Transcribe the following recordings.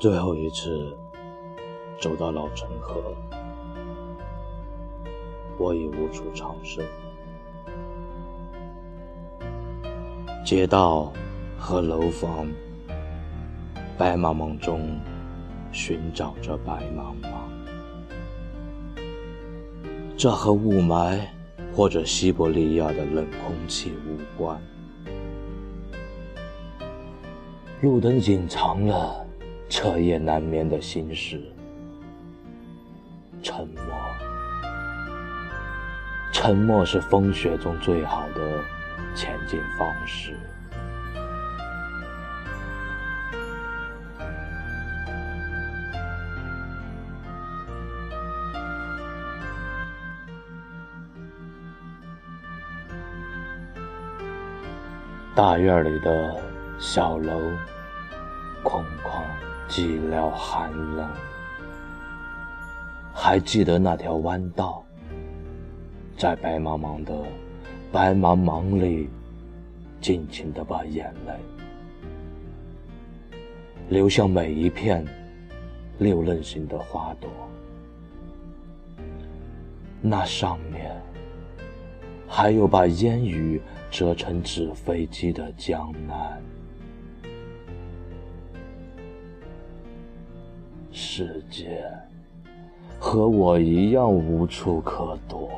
最后一次走到老城河，我已无处藏身。街道和楼房，白茫茫中寻找着白茫茫。这和雾霾或者西伯利亚的冷空气无关。路灯隐藏了。彻夜难眠的心事，沉默。沉默是风雪中最好的前进方式。大院里的小楼，空旷。寂寥寒冷，还记得那条弯道，在白茫茫的白茫茫里，尽情的把眼泪流向每一片六棱形的花朵。那上面还有把烟雨折成纸飞机的江南。世界和我一样无处可躲，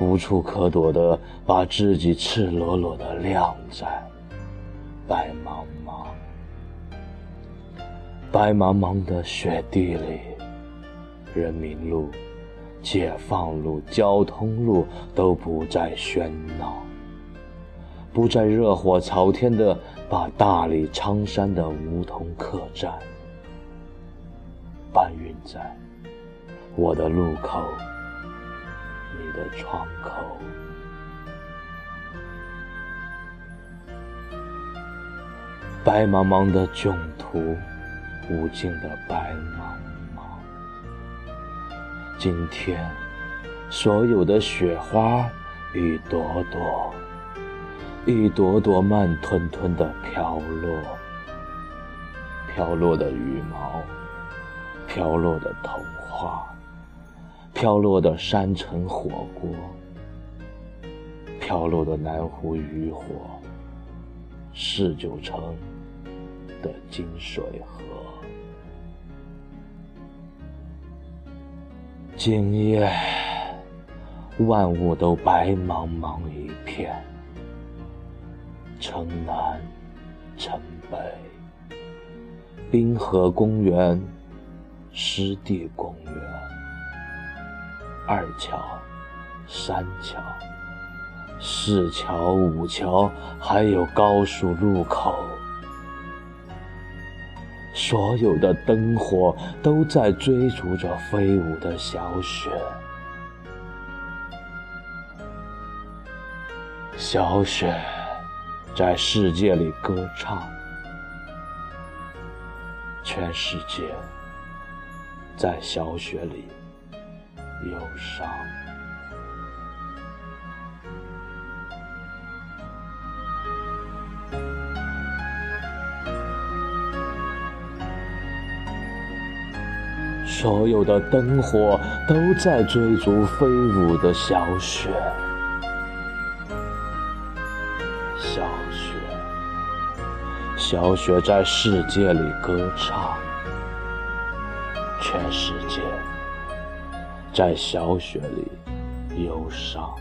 无处可躲的把自己赤裸裸的晾在白茫茫、白茫茫的雪地里。人民路、解放路、交通路都不再喧闹，不再热火朝天的把大理苍山的梧桐客栈。在我的路口，你的窗口，白茫茫的囧途，无尽的白茫茫。今天，所有的雪花一朵朵，一朵朵慢吞吞的飘落，飘落的羽毛。飘落的童话，飘落的山城火锅，飘落的南湖渔火，四九城的金水河。今夜，万物都白茫茫一片，城南，城北，滨河公园。湿地公园、二桥、三桥、四桥、五桥，还有高速路口，所有的灯火都在追逐着飞舞的小雪。小雪在世界里歌唱，全世界。在小雪里忧伤，所有的灯火都在追逐飞舞的小雪，小雪，小雪在世界里歌唱。全世界在小雪里忧伤。